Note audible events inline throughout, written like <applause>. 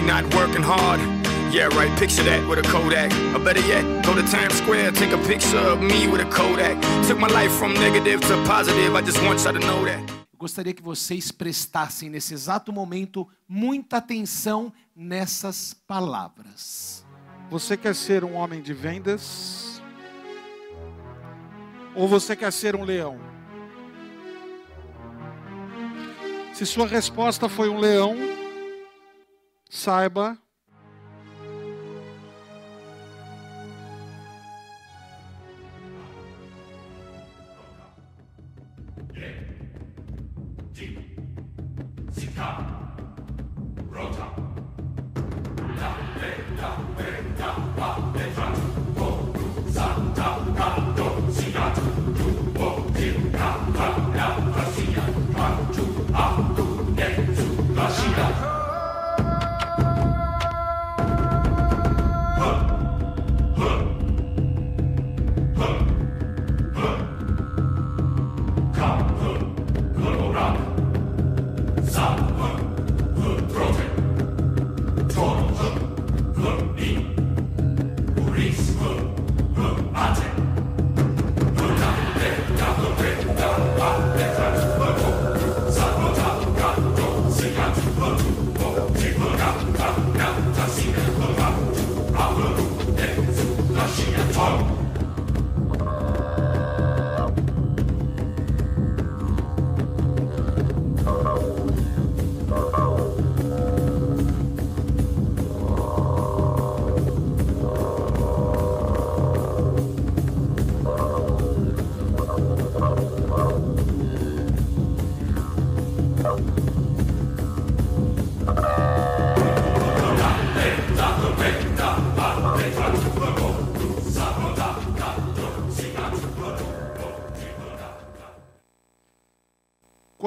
me not working hard. Yeah, right, picture that with a Kodak. Or better yet, go to Times Square, take a picture of me with a Kodak. Took my life from negative to positive, I just want y'all to know that. Gostaria que vocês prestassem nesse exato momento muita atenção nessas palavras. Você quer ser um homem de vendas? Ou você quer ser um leão? Se sua resposta foi um leão, saiba Come.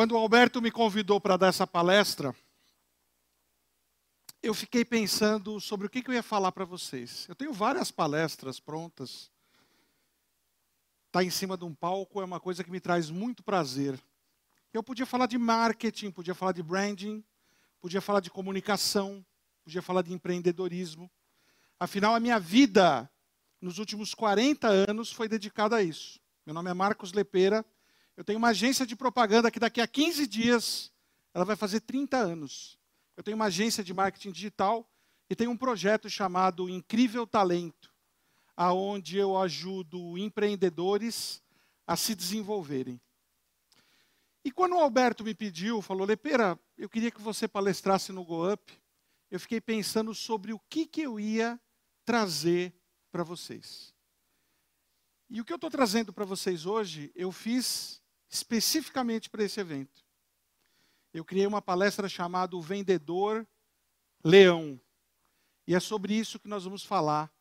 Quando o Alberto me convidou para dar essa palestra, eu fiquei pensando sobre o que, eu ia falar para vocês. Eu tenho várias palestras prontas. Estar tá em cima de um palco é uma coisa que me traz muito prazer. Eu podia falar de marketing, podia falar de branding, podia falar de comunicação, podia falar de empreendedorismo. Afinal, a minha vida nos últimos 40 anos foi dedicada a isso. Meu nome é Marcos Lepeira eu tenho uma agência de propaganda que daqui a 15 dias ela vai fazer 30 anos. Eu tenho uma agência de marketing digital e tenho um projeto chamado Incrível Talento, aonde eu ajudo empreendedores a se desenvolverem. E quando o Alberto me pediu, falou: "Lepeira, eu queria que você palestrasse no Go Up", eu fiquei pensando sobre o que que eu ia trazer para vocês. E o que eu estou trazendo para vocês hoje, eu fiz especificamente para esse evento. Eu criei uma palestra chamada O Vendedor Leão. E é sobre isso que nós vamos falar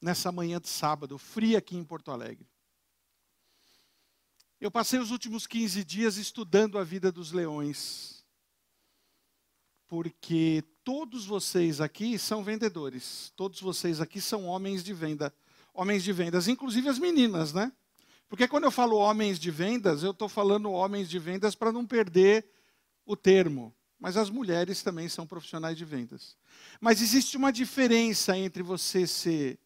nessa manhã de sábado, fria aqui em Porto Alegre. Eu passei os últimos 15 dias estudando a vida dos leões. Porque todos vocês aqui são vendedores. Todos vocês aqui são homens de venda. Homens de vendas, inclusive as meninas, né? Porque quando eu falo homens de vendas, eu estou falando homens de vendas para não perder o termo. Mas as mulheres também são profissionais de vendas. Mas existe uma diferença entre você se,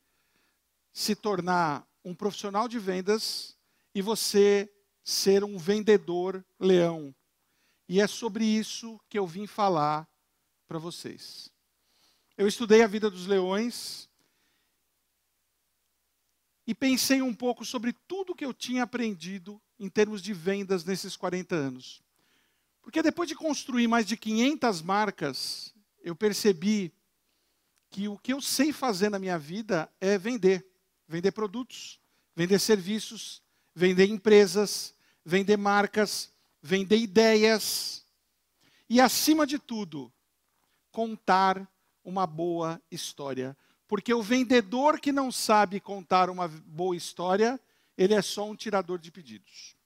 se tornar um profissional de vendas e você ser um vendedor leão. E é sobre isso que eu vim falar para vocês. Eu estudei a vida dos leões e pensei um pouco sobre tudo que eu tinha aprendido em termos de vendas nesses 40 anos. Porque depois de construir mais de 500 marcas, eu percebi que o que eu sei fazer na minha vida é vender. Vender produtos, vender serviços, vender empresas, vender marcas, vender ideias. E, acima de tudo, contar uma boa história. Porque o vendedor que não sabe contar uma boa história, ele é só um tirador de pedidos.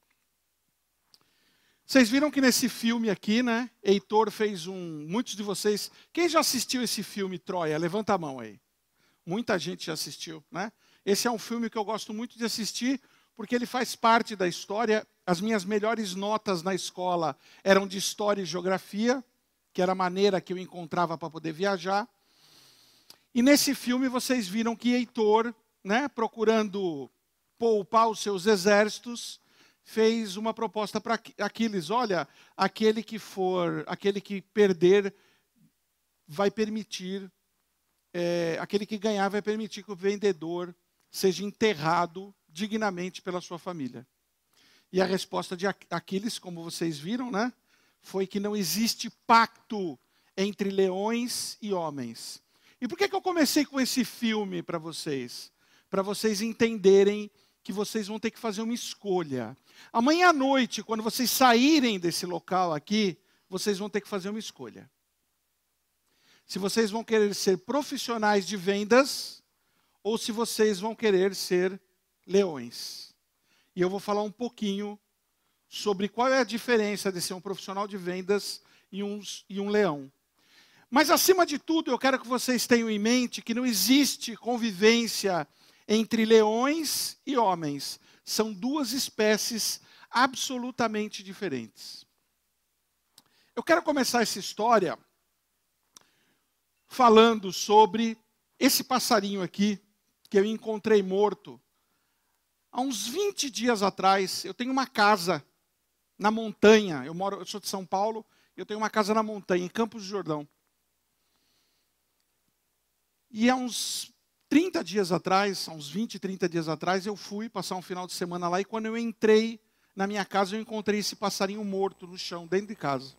Vocês viram que nesse filme aqui, né? Heitor fez um. Muitos de vocês. Quem já assistiu esse filme, Troia? Levanta a mão aí. Muita gente já assistiu, né? Esse é um filme que eu gosto muito de assistir, porque ele faz parte da história. As minhas melhores notas na escola eram de história e geografia, que era a maneira que eu encontrava para poder viajar. E nesse filme vocês viram que Heitor, né, procurando poupar os seus exércitos, fez uma proposta para Aquiles: olha, aquele que for, aquele que perder, vai permitir, é, aquele que ganhar vai permitir que o vendedor seja enterrado dignamente pela sua família. E a resposta de Aquiles, como vocês viram, né, foi que não existe pacto entre leões e homens. E por que, que eu comecei com esse filme para vocês? Para vocês entenderem que vocês vão ter que fazer uma escolha. Amanhã à noite, quando vocês saírem desse local aqui, vocês vão ter que fazer uma escolha. Se vocês vão querer ser profissionais de vendas ou se vocês vão querer ser leões. E eu vou falar um pouquinho sobre qual é a diferença de ser um profissional de vendas e um, e um leão. Mas, acima de tudo, eu quero que vocês tenham em mente que não existe convivência entre leões e homens. São duas espécies absolutamente diferentes. Eu quero começar essa história falando sobre esse passarinho aqui, que eu encontrei morto. Há uns 20 dias atrás, eu tenho uma casa na montanha. Eu moro, eu sou de São Paulo, eu tenho uma casa na montanha, em Campos do Jordão. E há uns 30 dias atrás, há uns 20, 30 dias atrás, eu fui passar um final de semana lá e quando eu entrei na minha casa, eu encontrei esse passarinho morto no chão, dentro de casa.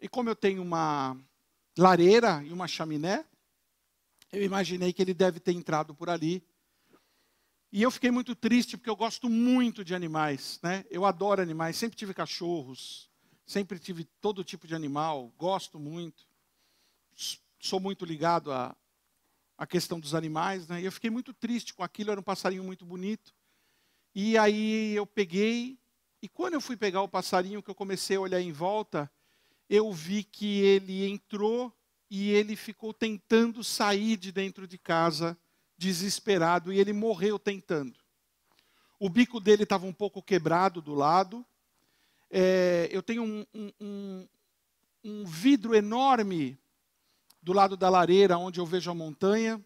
E como eu tenho uma lareira e uma chaminé, eu imaginei que ele deve ter entrado por ali. E eu fiquei muito triste porque eu gosto muito de animais, né? Eu adoro animais, sempre tive cachorros, sempre tive todo tipo de animal, gosto muito sou muito ligado à, à questão dos animais, né? E eu fiquei muito triste com aquilo, era um passarinho muito bonito. E aí eu peguei, e quando eu fui pegar o passarinho, que eu comecei a olhar em volta, eu vi que ele entrou e ele ficou tentando sair de dentro de casa, desesperado, e ele morreu tentando. O bico dele estava um pouco quebrado do lado. É, eu tenho um, um, um, um vidro enorme do lado da lareira, onde eu vejo a montanha.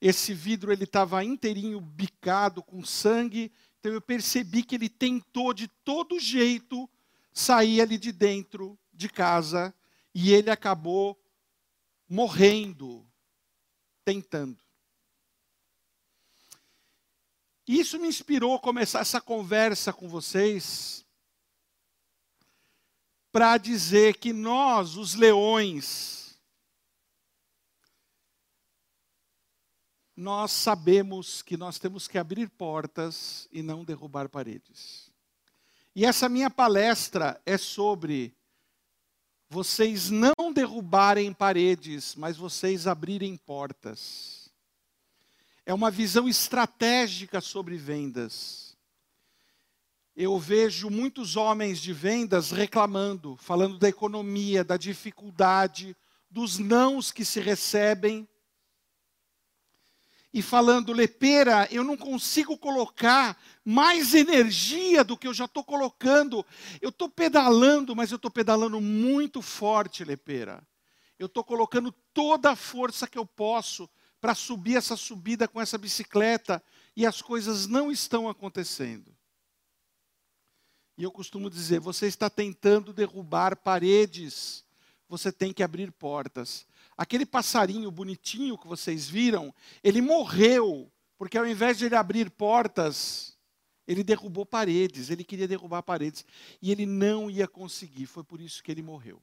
Esse vidro ele estava inteirinho bicado com sangue, então eu percebi que ele tentou de todo jeito sair ali de dentro de casa e ele acabou morrendo tentando. Isso me inspirou a começar essa conversa com vocês para dizer que nós, os leões, nós sabemos que nós temos que abrir portas e não derrubar paredes. E essa minha palestra é sobre vocês não derrubarem paredes, mas vocês abrirem portas. É uma visão estratégica sobre vendas. Eu vejo muitos homens de vendas reclamando, falando da economia, da dificuldade, dos nãos que se recebem e falando, Lepera, eu não consigo colocar mais energia do que eu já estou colocando. Eu estou pedalando, mas eu estou pedalando muito forte, Lepera. Eu estou colocando toda a força que eu posso para subir essa subida com essa bicicleta e as coisas não estão acontecendo. E eu costumo dizer: você está tentando derrubar paredes, você tem que abrir portas. Aquele passarinho bonitinho que vocês viram, ele morreu, porque ao invés de ele abrir portas, ele derrubou paredes, ele queria derrubar paredes, e ele não ia conseguir, foi por isso que ele morreu.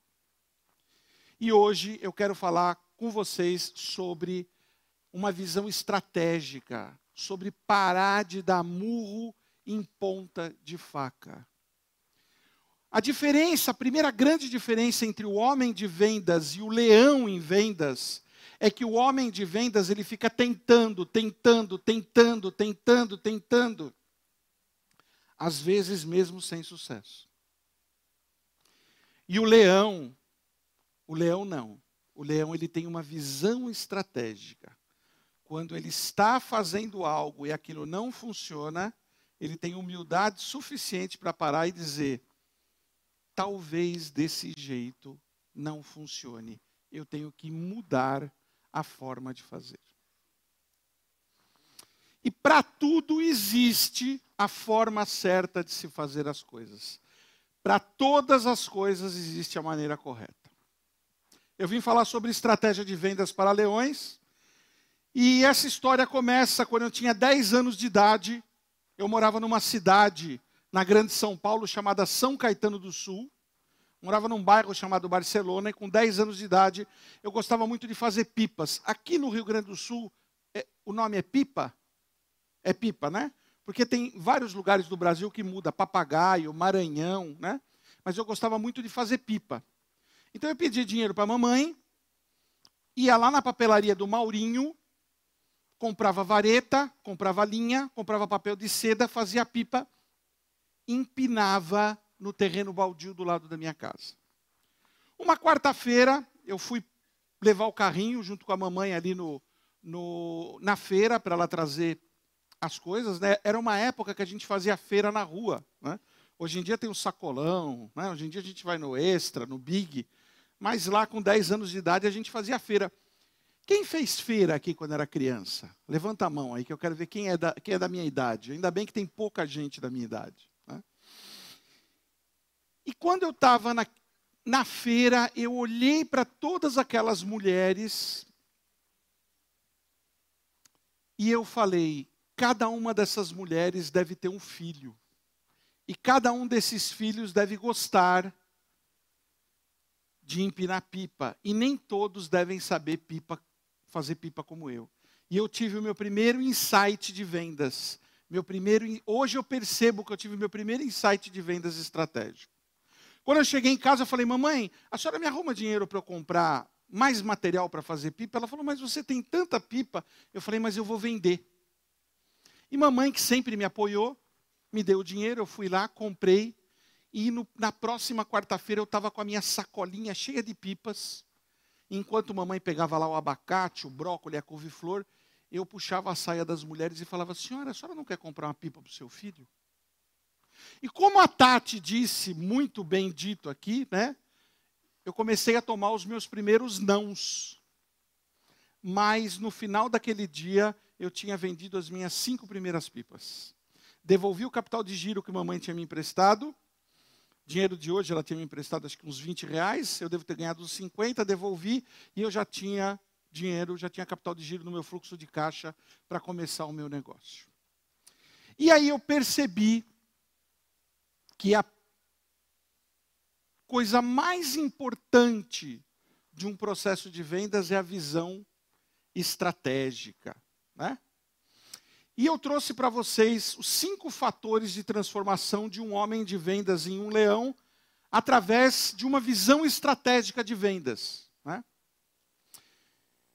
E hoje eu quero falar com vocês sobre uma visão estratégica, sobre parar de dar murro em ponta de faca. A diferença, a primeira grande diferença entre o homem de vendas e o leão em vendas é que o homem de vendas ele fica tentando, tentando, tentando, tentando, tentando, às vezes mesmo sem sucesso. E o leão, o leão não. O leão ele tem uma visão estratégica. Quando ele está fazendo algo e aquilo não funciona, ele tem humildade suficiente para parar e dizer: talvez desse jeito não funcione. Eu tenho que mudar a forma de fazer. E para tudo existe a forma certa de se fazer as coisas. Para todas as coisas existe a maneira correta. Eu vim falar sobre estratégia de vendas para leões. E essa história começa quando eu tinha 10 anos de idade. Eu morava numa cidade na Grande São Paulo chamada São Caetano do Sul. Morava num bairro chamado Barcelona e com 10 anos de idade eu gostava muito de fazer pipas. Aqui no Rio Grande do Sul, é, o nome é pipa? É pipa, né? Porque tem vários lugares do Brasil que muda, papagaio, Maranhão, né? Mas eu gostava muito de fazer pipa. Então eu pedi dinheiro para a mamãe, ia lá na papelaria do Maurinho, comprava vareta, comprava linha, comprava papel de seda, fazia pipa, empinava no terreno baldio do lado da minha casa. Uma quarta-feira, eu fui levar o carrinho junto com a mamãe ali no, no na feira para ela trazer as coisas. Né? Era uma época que a gente fazia feira na rua. Né? Hoje em dia tem o sacolão, né? hoje em dia a gente vai no Extra, no Big. Mas lá com 10 anos de idade a gente fazia feira. Quem fez feira aqui quando era criança? Levanta a mão aí que eu quero ver quem é da, quem é da minha idade. Ainda bem que tem pouca gente da minha idade. E quando eu estava na, na feira, eu olhei para todas aquelas mulheres e eu falei: cada uma dessas mulheres deve ter um filho. E cada um desses filhos deve gostar de empinar pipa. E nem todos devem saber pipa, fazer pipa como eu. E eu tive o meu primeiro insight de vendas. Meu primeiro, hoje eu percebo que eu tive o meu primeiro insight de vendas estratégico. Quando eu cheguei em casa, eu falei, mamãe, a senhora me arruma dinheiro para eu comprar mais material para fazer pipa? Ela falou, mas você tem tanta pipa. Eu falei, mas eu vou vender. E mamãe, que sempre me apoiou, me deu o dinheiro, eu fui lá, comprei e no, na próxima quarta-feira eu estava com a minha sacolinha cheia de pipas. Enquanto mamãe pegava lá o abacate, o brócolis, a couve-flor, eu puxava a saia das mulheres e falava: Senhora, a senhora não quer comprar uma pipa para o seu filho? E como a Tati disse, muito bem dito aqui, né? Eu comecei a tomar os meus primeiros nãos. Mas no final daquele dia, eu tinha vendido as minhas cinco primeiras pipas. Devolvi o capital de giro que mamãe tinha me emprestado dinheiro de hoje, ela tinha me emprestado acho que uns 20 reais, eu devo ter ganhado uns 50, devolvi, e eu já tinha dinheiro, já tinha capital de giro no meu fluxo de caixa para começar o meu negócio. E aí eu percebi que a coisa mais importante de um processo de vendas é a visão estratégica, né? E eu trouxe para vocês os cinco fatores de transformação de um homem de vendas em um leão, através de uma visão estratégica de vendas. Né?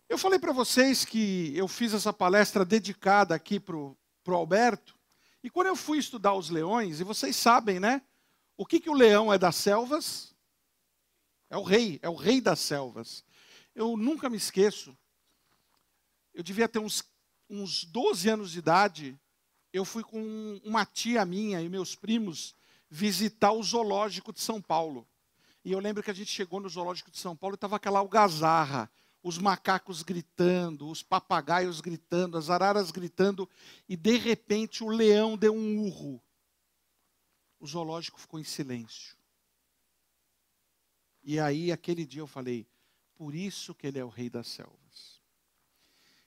Eu falei para vocês que eu fiz essa palestra dedicada aqui para o Alberto, e quando eu fui estudar os leões, e vocês sabem, né? O que, que o leão é das selvas? É o rei, é o rei das selvas. Eu nunca me esqueço, eu devia ter uns uns 12 anos de idade, eu fui com uma tia minha e meus primos visitar o zoológico de São Paulo. E eu lembro que a gente chegou no zoológico de São Paulo e estava aquela algazarra, os macacos gritando, os papagaios gritando, as araras gritando, e de repente o leão deu um urro. O zoológico ficou em silêncio. E aí, aquele dia eu falei, por isso que ele é o rei das selvas.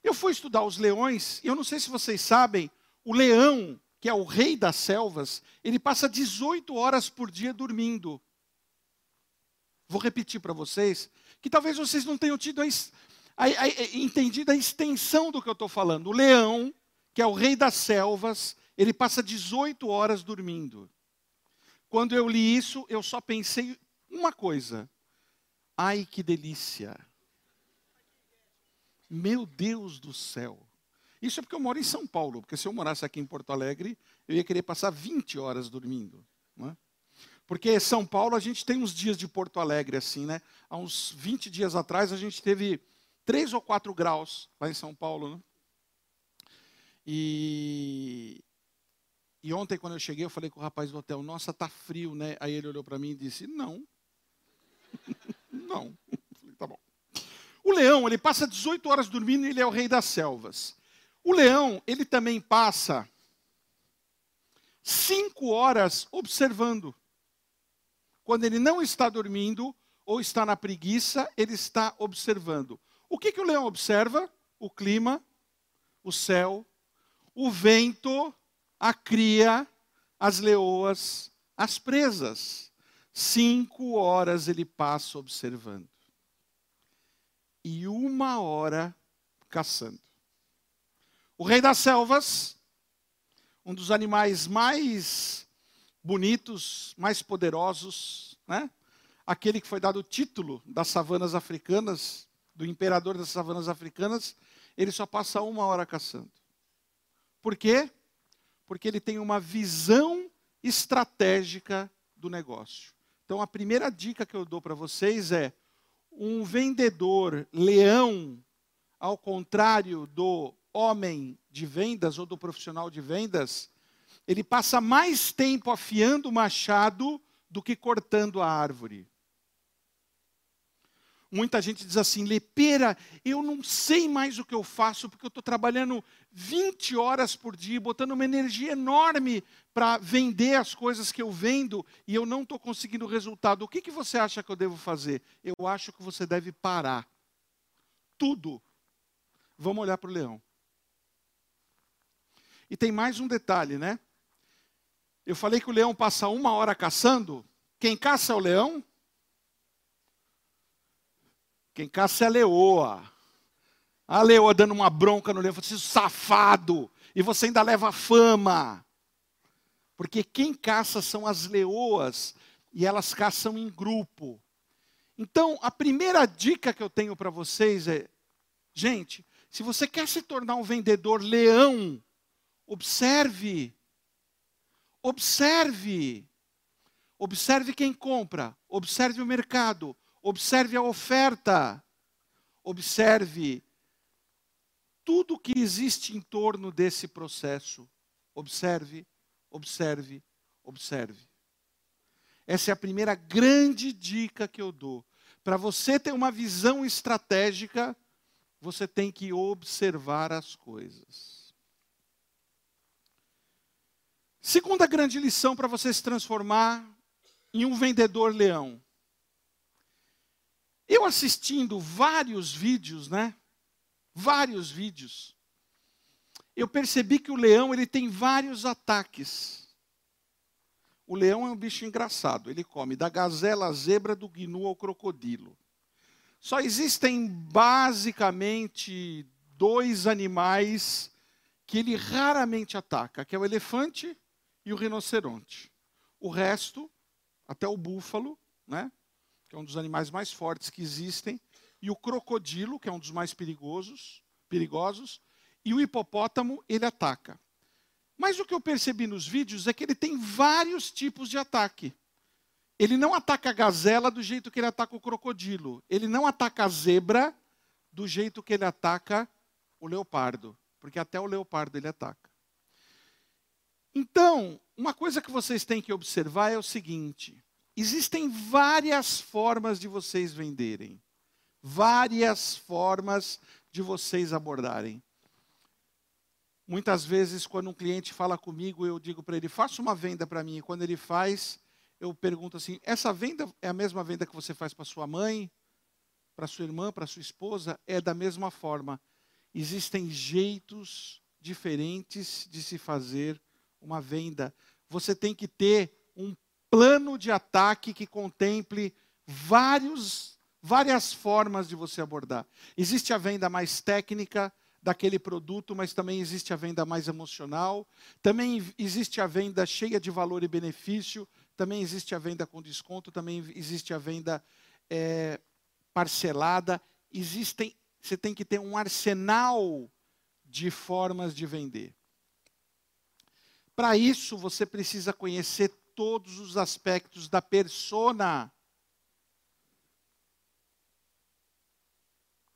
Eu fui estudar os leões, e eu não sei se vocês sabem, o leão, que é o rei das selvas, ele passa 18 horas por dia dormindo. Vou repetir para vocês, que talvez vocês não tenham tido a, a, a, entendido a extensão do que eu estou falando. O leão, que é o rei das selvas, ele passa 18 horas dormindo. Quando eu li isso, eu só pensei uma coisa. Ai, que delícia! Meu Deus do céu. Isso é porque eu moro em São Paulo, porque se eu morasse aqui em Porto Alegre, eu ia querer passar 20 horas dormindo. Não é? Porque São Paulo, a gente tem uns dias de Porto Alegre assim, né? Há uns 20 dias atrás, a gente teve 3 ou 4 graus lá em São Paulo, né? E, e ontem, quando eu cheguei, eu falei com o rapaz do hotel, nossa, tá frio, né? Aí ele olhou para mim e disse, não. <laughs> Não. tá bom. O leão, ele passa 18 horas dormindo e ele é o rei das selvas. O leão, ele também passa 5 horas observando. Quando ele não está dormindo ou está na preguiça, ele está observando. O que, que o leão observa? O clima, o céu, o vento, a cria, as leoas, as presas. Cinco horas ele passa observando. E uma hora caçando. O rei das selvas, um dos animais mais bonitos, mais poderosos, né? aquele que foi dado o título das savanas africanas, do imperador das savanas africanas, ele só passa uma hora caçando. Por quê? Porque ele tem uma visão estratégica do negócio. Então, a primeira dica que eu dou para vocês é: um vendedor leão, ao contrário do homem de vendas ou do profissional de vendas, ele passa mais tempo afiando o machado do que cortando a árvore. Muita gente diz assim, Lepeira, eu não sei mais o que eu faço, porque eu estou trabalhando 20 horas por dia, botando uma energia enorme para vender as coisas que eu vendo e eu não estou conseguindo resultado. O que, que você acha que eu devo fazer? Eu acho que você deve parar. Tudo. Vamos olhar para o leão. E tem mais um detalhe, né? Eu falei que o leão passa uma hora caçando. Quem caça é o leão? Quem caça é a leoa. A leoa dando uma bronca no leão, você safado, e você ainda leva fama. Porque quem caça são as leoas, e elas caçam em grupo. Então, a primeira dica que eu tenho para vocês é: gente, se você quer se tornar um vendedor leão, observe. Observe. Observe quem compra, observe o mercado, Observe a oferta. Observe tudo que existe em torno desse processo. Observe, observe, observe. Essa é a primeira grande dica que eu dou. Para você ter uma visão estratégica, você tem que observar as coisas. Segunda grande lição para você se transformar em um vendedor leão. Eu assistindo vários vídeos, né? Vários vídeos. Eu percebi que o leão ele tem vários ataques. O leão é um bicho engraçado. Ele come da gazela à zebra, do gnu ao crocodilo. Só existem basicamente dois animais que ele raramente ataca, que é o elefante e o rinoceronte. O resto, até o búfalo, né? que é um dos animais mais fortes que existem, e o crocodilo, que é um dos mais perigosos, perigosos, e o hipopótamo, ele ataca. Mas o que eu percebi nos vídeos é que ele tem vários tipos de ataque. Ele não ataca a gazela do jeito que ele ataca o crocodilo. Ele não ataca a zebra do jeito que ele ataca o leopardo. Porque até o leopardo ele ataca. Então, uma coisa que vocês têm que observar é o seguinte: Existem várias formas de vocês venderem, várias formas de vocês abordarem. Muitas vezes, quando um cliente fala comigo, eu digo para ele: faça uma venda para mim. E quando ele faz, eu pergunto assim: essa venda é a mesma venda que você faz para sua mãe, para sua irmã, para sua esposa? É da mesma forma. Existem jeitos diferentes de se fazer uma venda. Você tem que ter um plano de ataque que contemple vários, várias formas de você abordar. Existe a venda mais técnica daquele produto, mas também existe a venda mais emocional, também existe a venda cheia de valor e benefício, também existe a venda com desconto, também existe a venda é, parcelada. Existem, você tem que ter um arsenal de formas de vender. Para isso, você precisa conhecer todos os aspectos da persona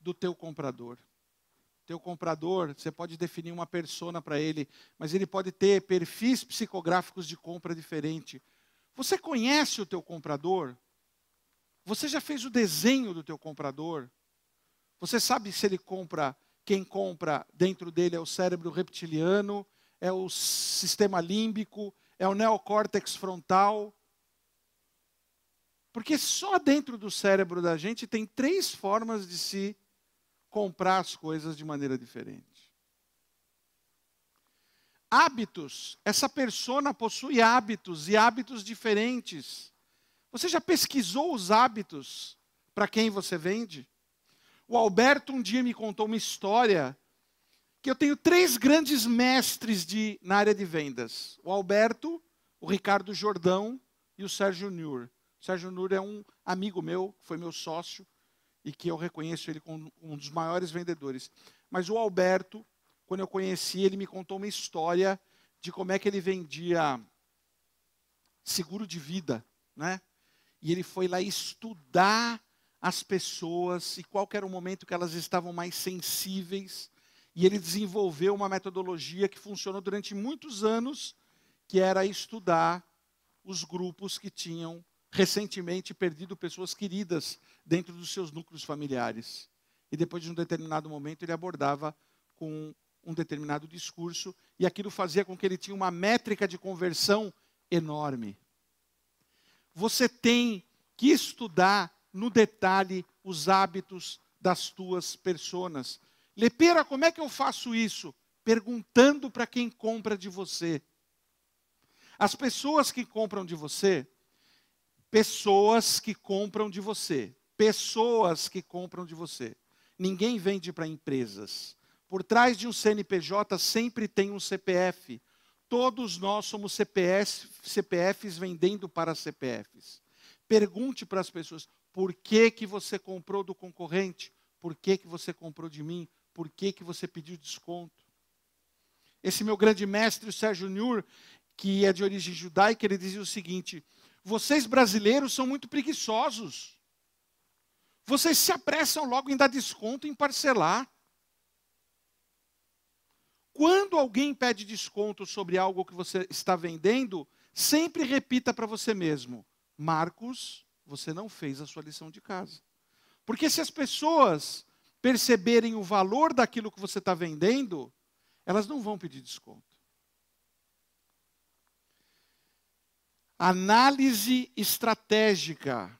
do teu comprador. Teu comprador, você pode definir uma persona para ele, mas ele pode ter perfis psicográficos de compra diferente. Você conhece o teu comprador? Você já fez o desenho do teu comprador? Você sabe se ele compra, quem compra dentro dele é o cérebro reptiliano, é o sistema límbico, é o neocórtex frontal? Porque só dentro do cérebro da gente tem três formas de se comprar as coisas de maneira diferente. Hábitos, essa persona possui hábitos e hábitos diferentes. Você já pesquisou os hábitos para quem você vende? O Alberto um dia me contou uma história que eu tenho três grandes mestres de, na área de vendas: o Alberto, o Ricardo Jordão e o Sérgio Nur. O Sérgio Nur é um amigo meu, foi meu sócio e que eu reconheço ele como um dos maiores vendedores. Mas o Alberto, quando eu conheci, ele me contou uma história de como é que ele vendia seguro de vida, né? E ele foi lá estudar as pessoas e qual era o momento que elas estavam mais sensíveis. E ele desenvolveu uma metodologia que funcionou durante muitos anos, que era estudar os grupos que tinham recentemente perdido pessoas queridas dentro dos seus núcleos familiares. E depois de um determinado momento ele abordava com um determinado discurso e aquilo fazia com que ele tinha uma métrica de conversão enorme. Você tem que estudar no detalhe os hábitos das tuas personas. Lepera, como é que eu faço isso? Perguntando para quem compra de você. As pessoas que compram de você, pessoas que compram de você. Pessoas que compram de você. Ninguém vende para empresas. Por trás de um CNPJ sempre tem um CPF. Todos nós somos CPS, CPFs vendendo para CPFs. Pergunte para as pessoas: por que, que você comprou do concorrente? Por que, que você comprou de mim? Por que, que você pediu desconto? Esse meu grande mestre, o Sérgio Nur, que é de origem judaica, ele dizia o seguinte: vocês brasileiros são muito preguiçosos. Vocês se apressam logo em dar desconto, em parcelar. Quando alguém pede desconto sobre algo que você está vendendo, sempre repita para você mesmo: Marcos, você não fez a sua lição de casa. Porque se as pessoas perceberem o valor daquilo que você está vendendo, elas não vão pedir desconto. Análise estratégica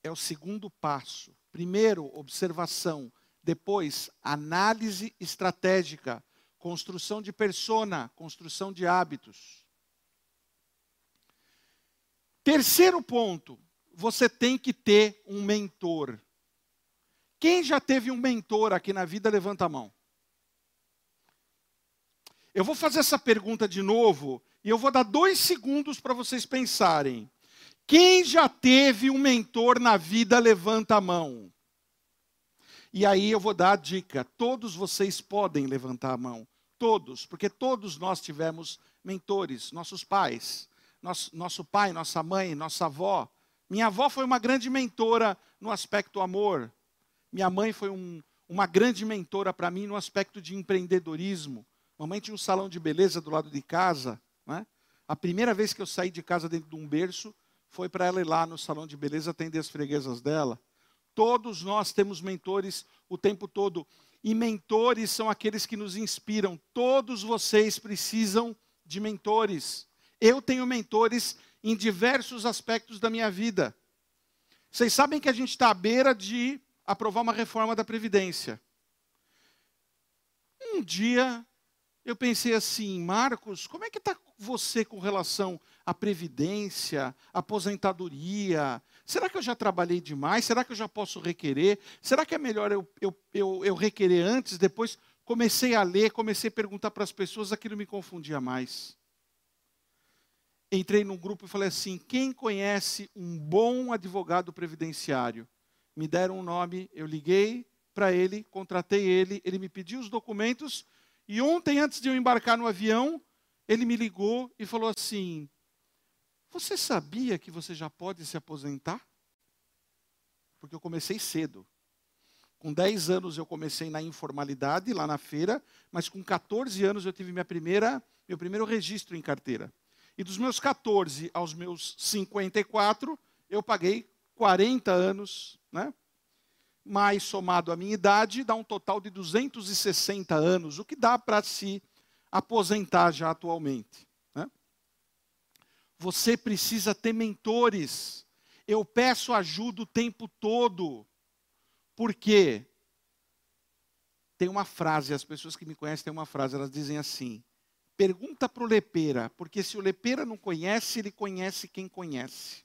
é o segundo passo. Primeiro, observação. Depois, análise estratégica. Construção de persona, construção de hábitos. Terceiro ponto, você tem que ter um mentor. Quem já teve um mentor aqui na vida, levanta a mão. Eu vou fazer essa pergunta de novo e eu vou dar dois segundos para vocês pensarem. Quem já teve um mentor na vida, levanta a mão. E aí eu vou dar a dica: todos vocês podem levantar a mão. Todos, porque todos nós tivemos mentores, nossos pais. Nosso, nosso pai, nossa mãe, nossa avó. Minha avó foi uma grande mentora no aspecto amor. Minha mãe foi um, uma grande mentora para mim no aspecto de empreendedorismo. Mamãe tinha um salão de beleza do lado de casa. Né? A primeira vez que eu saí de casa dentro de um berço foi para ela ir lá no salão de beleza atender as freguesas dela. Todos nós temos mentores o tempo todo. E mentores são aqueles que nos inspiram. Todos vocês precisam de mentores. Eu tenho mentores em diversos aspectos da minha vida. Vocês sabem que a gente está à beira de aprovar uma reforma da Previdência. Um dia eu pensei assim, Marcos, como é que está você com relação à previdência, aposentadoria? Será que eu já trabalhei demais? Será que eu já posso requerer? Será que é melhor eu, eu, eu, eu requerer antes, depois? Comecei a ler, comecei a perguntar para as pessoas, aquilo me confundia mais. Entrei num grupo e falei assim: quem conhece um bom advogado previdenciário? Me deram um nome, eu liguei para ele, contratei ele, ele me pediu os documentos e ontem, antes de eu embarcar no avião, ele me ligou e falou assim: Você sabia que você já pode se aposentar? Porque eu comecei cedo. Com 10 anos eu comecei na informalidade, lá na feira, mas com 14 anos eu tive minha primeira, meu primeiro registro em carteira. E dos meus 14 aos meus 54, eu paguei 40 anos, né? mais somado a minha idade, dá um total de 260 anos, o que dá para se aposentar já atualmente. Né? Você precisa ter mentores. Eu peço ajuda o tempo todo. Por quê? Tem uma frase, as pessoas que me conhecem têm uma frase, elas dizem assim: pergunta para o lepeira, porque se o lepeira não conhece, ele conhece quem conhece.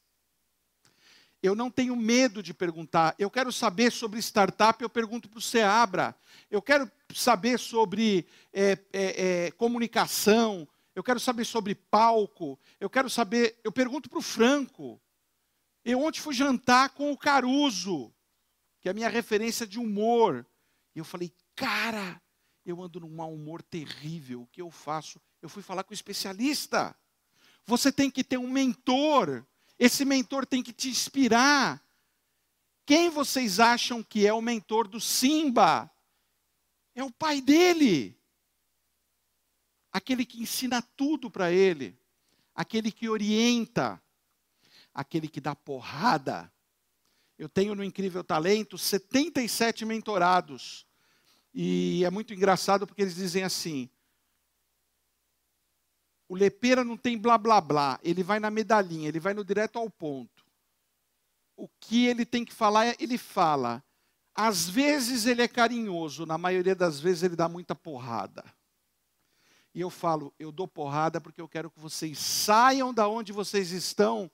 Eu não tenho medo de perguntar. Eu quero saber sobre startup, eu pergunto para o Seabra. Eu quero saber sobre é, é, é, comunicação. Eu quero saber sobre palco. Eu quero saber. Eu pergunto para o Franco. Eu ontem fui jantar com o Caruso, que é a minha referência de humor. E eu falei, cara, eu ando num mau humor terrível. O que eu faço? Eu fui falar com o especialista. Você tem que ter um mentor. Esse mentor tem que te inspirar. Quem vocês acham que é o mentor do Simba? É o pai dele. Aquele que ensina tudo para ele. Aquele que orienta. Aquele que dá porrada. Eu tenho no Incrível Talento 77 mentorados. E é muito engraçado porque eles dizem assim: o lepeira não tem blá blá blá, ele vai na medalhinha, ele vai no direto ao ponto. O que ele tem que falar, ele fala. Às vezes ele é carinhoso, na maioria das vezes ele dá muita porrada. E eu falo, eu dou porrada porque eu quero que vocês saiam da onde vocês estão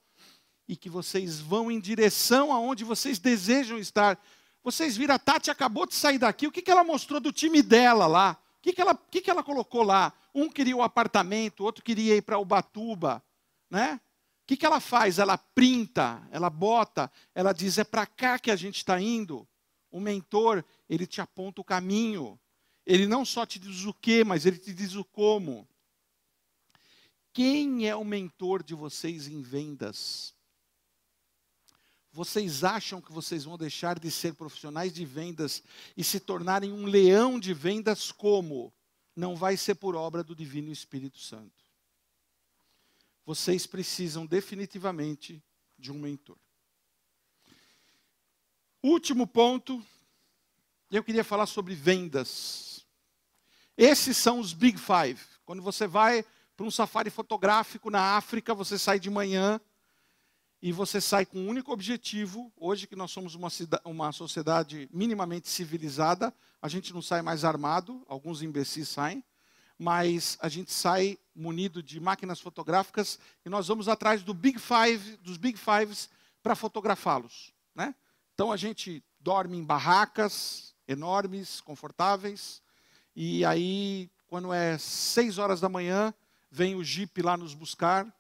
e que vocês vão em direção aonde vocês desejam estar. Vocês viram, a Tati acabou de sair daqui, o que, que ela mostrou do time dela lá? O que, que, ela, o que, que ela colocou lá? Um queria o apartamento, outro queria ir para Ubatuba, né? O que, que ela faz? Ela printa, ela bota, ela diz: é para cá que a gente está indo. O mentor, ele te aponta o caminho. Ele não só te diz o que, mas ele te diz o como. Quem é o mentor de vocês em vendas? Vocês acham que vocês vão deixar de ser profissionais de vendas e se tornarem um leão de vendas como? Não vai ser por obra do Divino Espírito Santo. Vocês precisam definitivamente de um mentor. Último ponto, eu queria falar sobre vendas. Esses são os Big Five. Quando você vai para um safari fotográfico na África, você sai de manhã e você sai com um único objetivo. Hoje que nós somos uma, uma sociedade minimamente civilizada, a gente não sai mais armado, alguns imbecis saem, mas a gente sai munido de máquinas fotográficas e nós vamos atrás do Big Five, dos Big Fives para fotografá-los. Né? Então a gente dorme em barracas enormes, confortáveis, e aí, quando é seis horas da manhã, vem o Jeep lá nos buscar,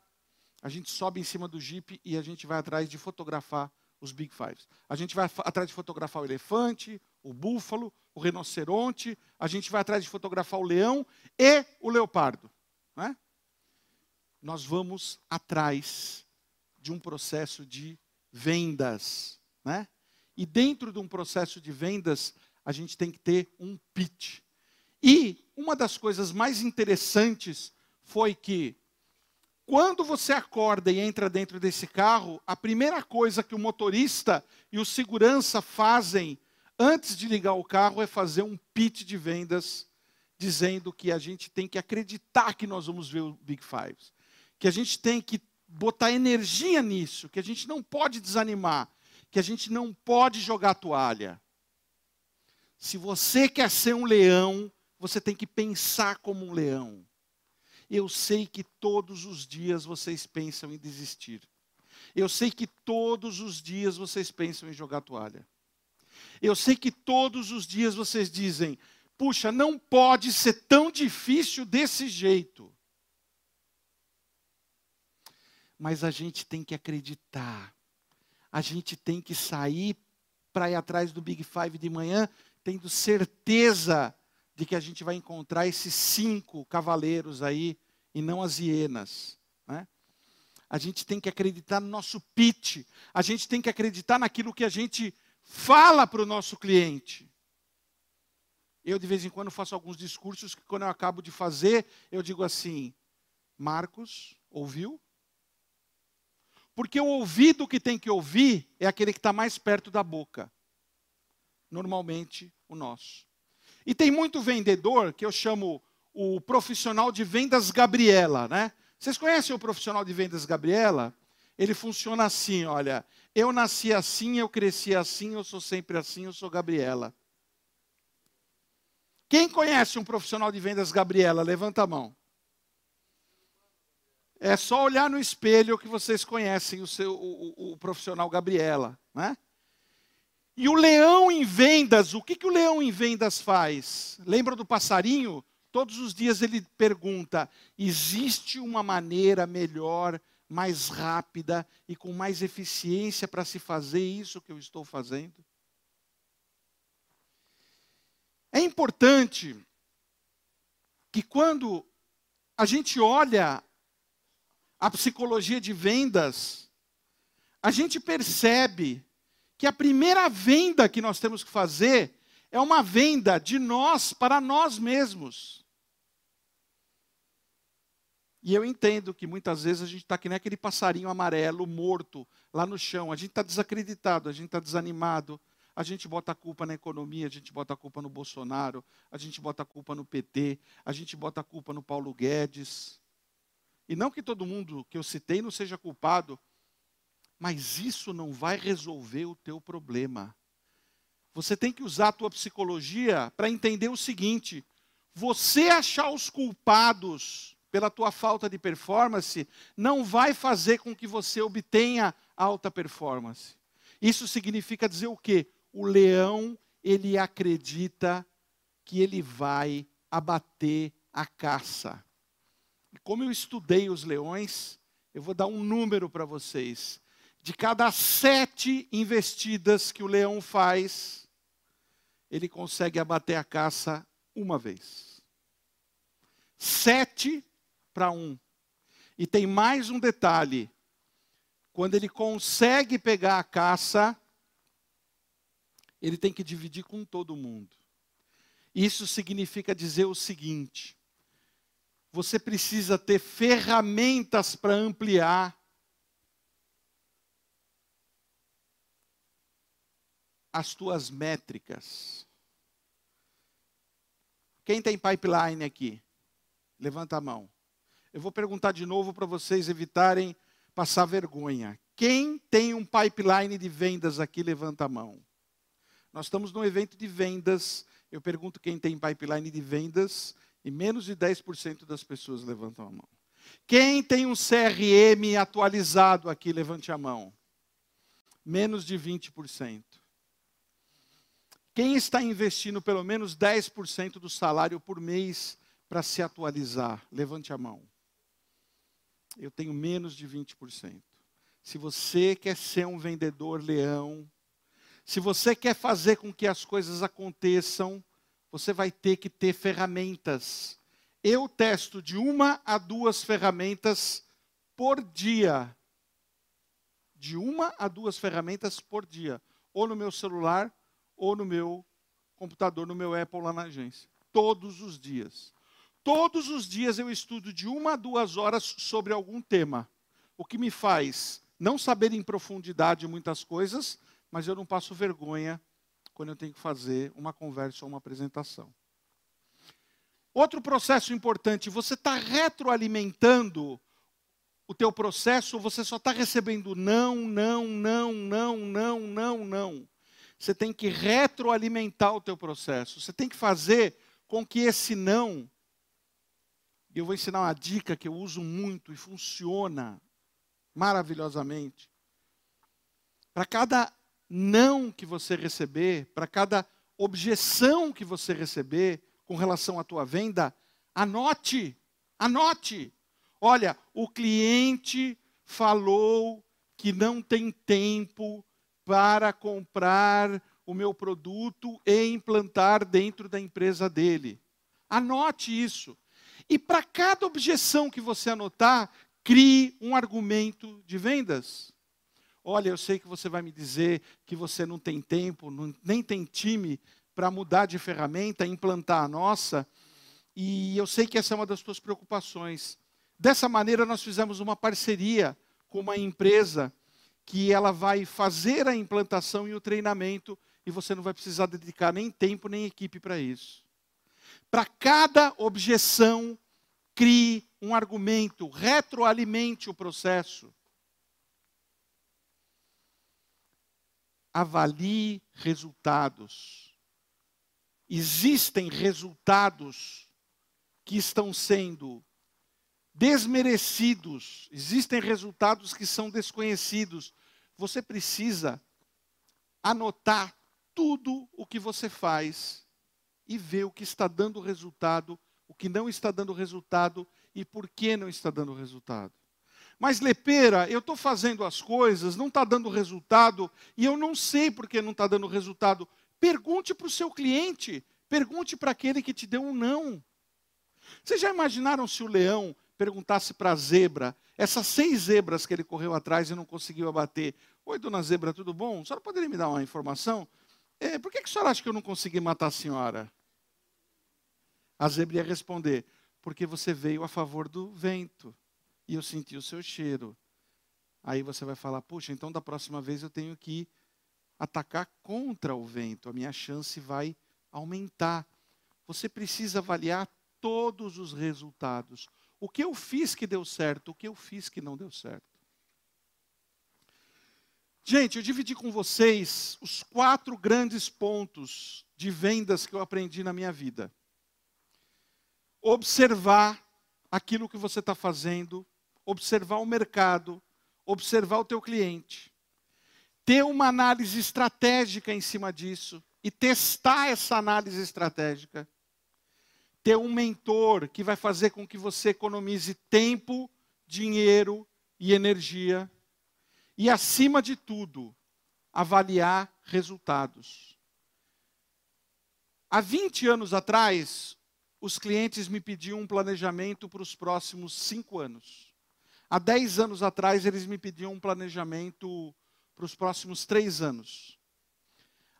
a gente sobe em cima do Jeep e a gente vai atrás de fotografar os Big Fives. A gente vai atrás de fotografar o elefante, o búfalo, o rinoceronte, a gente vai atrás de fotografar o leão e o leopardo. Né? Nós vamos atrás de um processo de vendas. Né? E dentro de um processo de vendas, a gente tem que ter um pitch. E uma das coisas mais interessantes foi que quando você acorda e entra dentro desse carro, a primeira coisa que o motorista e o segurança fazem antes de ligar o carro é fazer um pitch de vendas dizendo que a gente tem que acreditar que nós vamos ver o Big Fives, que a gente tem que botar energia nisso, que a gente não pode desanimar, que a gente não pode jogar a toalha. Se você quer ser um leão, você tem que pensar como um leão. Eu sei que todos os dias vocês pensam em desistir. Eu sei que todos os dias vocês pensam em jogar toalha. Eu sei que todos os dias vocês dizem: puxa, não pode ser tão difícil desse jeito. Mas a gente tem que acreditar. A gente tem que sair para ir atrás do Big Five de manhã, tendo certeza de que a gente vai encontrar esses cinco cavaleiros aí e não as hienas. Né? A gente tem que acreditar no nosso pitch, a gente tem que acreditar naquilo que a gente fala para o nosso cliente. Eu, de vez em quando, faço alguns discursos que, quando eu acabo de fazer, eu digo assim: Marcos, ouviu? Porque o ouvido que tem que ouvir é aquele que está mais perto da boca. Normalmente, o nosso. E tem muito vendedor que eu chamo o profissional de vendas Gabriela, né? Vocês conhecem o profissional de vendas Gabriela? Ele funciona assim, olha. Eu nasci assim, eu cresci assim, eu sou sempre assim, eu sou Gabriela. Quem conhece um profissional de vendas Gabriela? Levanta a mão. É só olhar no espelho que vocês conhecem o, seu, o, o, o profissional Gabriela. Né? E o leão em vendas, o que, que o leão em vendas faz? Lembra do passarinho? Todos os dias ele pergunta: existe uma maneira melhor, mais rápida e com mais eficiência para se fazer isso que eu estou fazendo? É importante que quando a gente olha a psicologia de vendas, a gente percebe que a primeira venda que nós temos que fazer é uma venda de nós para nós mesmos. E eu entendo que muitas vezes a gente está que nem aquele passarinho amarelo morto lá no chão. A gente está desacreditado, a gente está desanimado. A gente bota a culpa na economia, a gente bota a culpa no Bolsonaro, a gente bota a culpa no PT, a gente bota a culpa no Paulo Guedes. E não que todo mundo que eu citei não seja culpado, mas isso não vai resolver o teu problema. Você tem que usar a tua psicologia para entender o seguinte: você achar os culpados pela tua falta de performance não vai fazer com que você obtenha alta performance. Isso significa dizer o quê? O leão, ele acredita que ele vai abater a caça. E como eu estudei os leões, eu vou dar um número para vocês. De cada sete investidas que o leão faz, ele consegue abater a caça uma vez. Sete para um. E tem mais um detalhe: quando ele consegue pegar a caça, ele tem que dividir com todo mundo. Isso significa dizer o seguinte: você precisa ter ferramentas para ampliar as tuas métricas. Quem tem pipeline aqui? Levanta a mão. Eu vou perguntar de novo para vocês evitarem passar vergonha. Quem tem um pipeline de vendas aqui, levanta a mão. Nós estamos num evento de vendas. Eu pergunto quem tem pipeline de vendas e menos de 10% das pessoas levantam a mão. Quem tem um CRM atualizado aqui, levante a mão. Menos de 20%. Quem está investindo pelo menos 10% do salário por mês para se atualizar? Levante a mão. Eu tenho menos de 20%. Se você quer ser um vendedor leão, se você quer fazer com que as coisas aconteçam, você vai ter que ter ferramentas. Eu testo de uma a duas ferramentas por dia. De uma a duas ferramentas por dia. Ou no meu celular, ou no meu computador, no meu Apple lá na agência. Todos os dias. Todos os dias eu estudo de uma a duas horas sobre algum tema. O que me faz não saber em profundidade muitas coisas, mas eu não passo vergonha quando eu tenho que fazer uma conversa ou uma apresentação. Outro processo importante, você está retroalimentando o teu processo, você só está recebendo não, não, não, não, não, não, não. Você tem que retroalimentar o teu processo. Você tem que fazer com que esse não. Eu vou ensinar uma dica que eu uso muito e funciona maravilhosamente. Para cada não que você receber, para cada objeção que você receber com relação à tua venda, anote, anote. Olha, o cliente falou que não tem tempo para comprar o meu produto e implantar dentro da empresa dele. Anote isso. E para cada objeção que você anotar, crie um argumento de vendas. Olha, eu sei que você vai me dizer que você não tem tempo, não, nem tem time para mudar de ferramenta, implantar a nossa, e eu sei que essa é uma das suas preocupações. Dessa maneira, nós fizemos uma parceria com uma empresa que ela vai fazer a implantação e o treinamento e você não vai precisar dedicar nem tempo nem equipe para isso. Para cada objeção, crie um argumento, retroalimente o processo. Avalie resultados. Existem resultados que estão sendo desmerecidos, existem resultados que são desconhecidos. Você precisa anotar tudo o que você faz e ver o que está dando resultado, o que não está dando resultado e por que não está dando resultado. Mas, Lepeira, eu estou fazendo as coisas, não está dando resultado, e eu não sei por que não está dando resultado. Pergunte para o seu cliente, pergunte para aquele que te deu um não. Vocês já imaginaram se o leão perguntasse para a zebra, essas seis zebras que ele correu atrás e não conseguiu abater. Oi, dona zebra, tudo bom? A senhora poderia me dar uma informação? É, por que, que a senhora acha que eu não consegui matar a senhora? A zebra ia responder, porque você veio a favor do vento e eu senti o seu cheiro. Aí você vai falar, puxa, então da próxima vez eu tenho que atacar contra o vento, a minha chance vai aumentar. Você precisa avaliar todos os resultados. O que eu fiz que deu certo, o que eu fiz que não deu certo. Gente, eu dividi com vocês os quatro grandes pontos de vendas que eu aprendi na minha vida. Observar aquilo que você está fazendo, observar o mercado, observar o teu cliente, ter uma análise estratégica em cima disso e testar essa análise estratégica ter um mentor que vai fazer com que você economize tempo, dinheiro e energia. E, acima de tudo, avaliar resultados. Há 20 anos atrás, os clientes me pediam um planejamento para os próximos cinco anos. Há 10 anos atrás, eles me pediam um planejamento para os próximos três anos.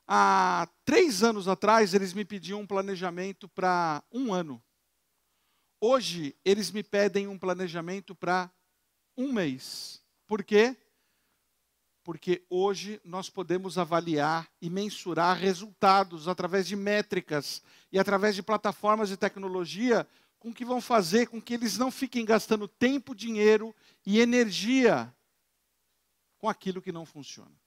Há três anos atrás, eles me pediam um planejamento para um ano. Hoje, eles me pedem um planejamento para um mês. Por quê? Porque hoje nós podemos avaliar e mensurar resultados através de métricas e através de plataformas de tecnologia com que vão fazer com que eles não fiquem gastando tempo, dinheiro e energia com aquilo que não funciona.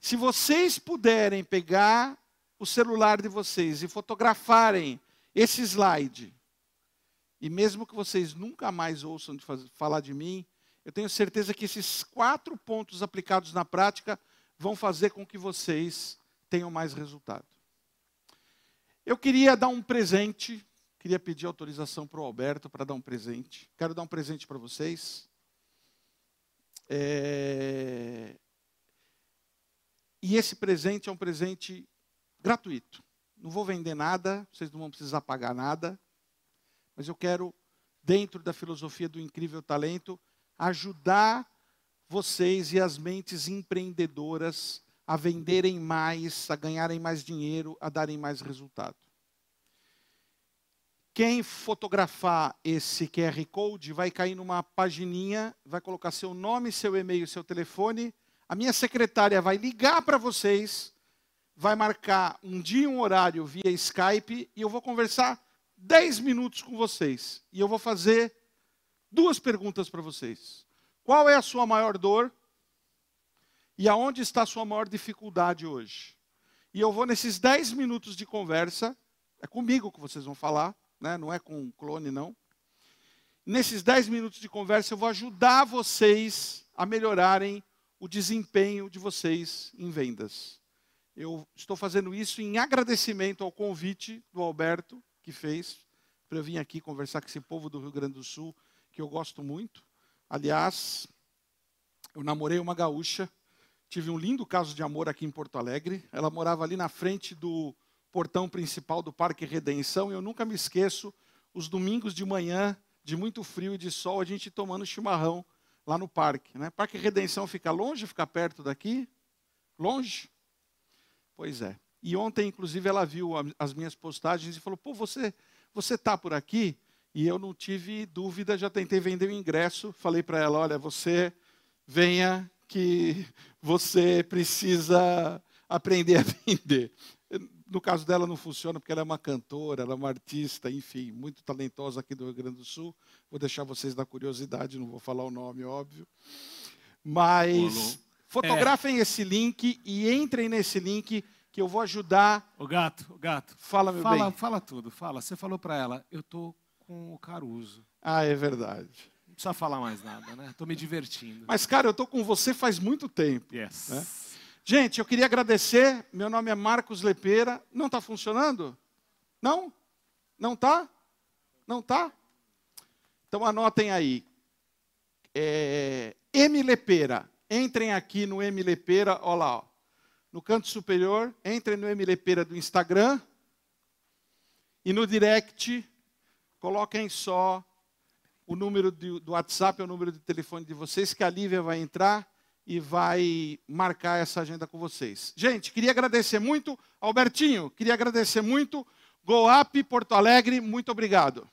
Se vocês puderem pegar o celular de vocês e fotografarem esse slide, e mesmo que vocês nunca mais ouçam de fazer, falar de mim, eu tenho certeza que esses quatro pontos aplicados na prática vão fazer com que vocês tenham mais resultado. Eu queria dar um presente, queria pedir autorização para o Alberto para dar um presente. Quero dar um presente para vocês. É... E esse presente é um presente gratuito. Não vou vender nada, vocês não vão precisar pagar nada, mas eu quero, dentro da filosofia do incrível talento, ajudar vocês e as mentes empreendedoras a venderem mais, a ganharem mais dinheiro, a darem mais resultado. Quem fotografar esse QR Code vai cair numa pagininha, vai colocar seu nome, seu e-mail, seu telefone a minha secretária vai ligar para vocês, vai marcar um dia e um horário via Skype e eu vou conversar 10 minutos com vocês. E eu vou fazer duas perguntas para vocês. Qual é a sua maior dor? E aonde está a sua maior dificuldade hoje? E eu vou nesses 10 minutos de conversa, é comigo que vocês vão falar, né? não é com um clone, não. Nesses 10 minutos de conversa, eu vou ajudar vocês a melhorarem o desempenho de vocês em vendas. Eu estou fazendo isso em agradecimento ao convite do Alberto, que fez, para eu vir aqui conversar com esse povo do Rio Grande do Sul, que eu gosto muito. Aliás, eu namorei uma gaúcha, tive um lindo caso de amor aqui em Porto Alegre. Ela morava ali na frente do portão principal do Parque Redenção, e eu nunca me esqueço, os domingos de manhã, de muito frio e de sol, a gente tomando chimarrão lá no parque. Né? Parque Redenção fica longe, fica perto daqui? Longe? Pois é. E ontem, inclusive, ela viu as minhas postagens e falou: pô, você você está por aqui? E eu não tive dúvida, já tentei vender o ingresso. Falei para ela: olha, você venha que você precisa aprender a <laughs> vender. No caso dela não funciona porque ela é uma cantora, ela é uma artista, enfim, muito talentosa aqui do Rio Grande do Sul. Vou deixar vocês na curiosidade, não vou falar o nome, óbvio. Mas fotografem é. esse link e entrem nesse link que eu vou ajudar. O gato, o gato. Fala, meu fala, bem. Fala tudo, fala. Você falou para ela, eu tô com o Caruso. Ah, é verdade. Não precisa falar mais nada, né? Tô me divertindo. Mas, cara, eu tô com você faz muito tempo. Yes. Né? Gente, eu queria agradecer. Meu nome é Marcos Lepeira. Não está funcionando? Não? Não está? Não está? Então anotem aí. É, M Lepeira. Entrem aqui no M Lepeira, olha lá. Ó. No canto superior, entrem no M Lepeira do Instagram. E no direct, coloquem só o número do WhatsApp, o número de telefone de vocês, que a Lívia vai entrar e vai marcar essa agenda com vocês. Gente, queria agradecer muito, Albertinho, queria agradecer muito, Goap Porto Alegre, muito obrigado.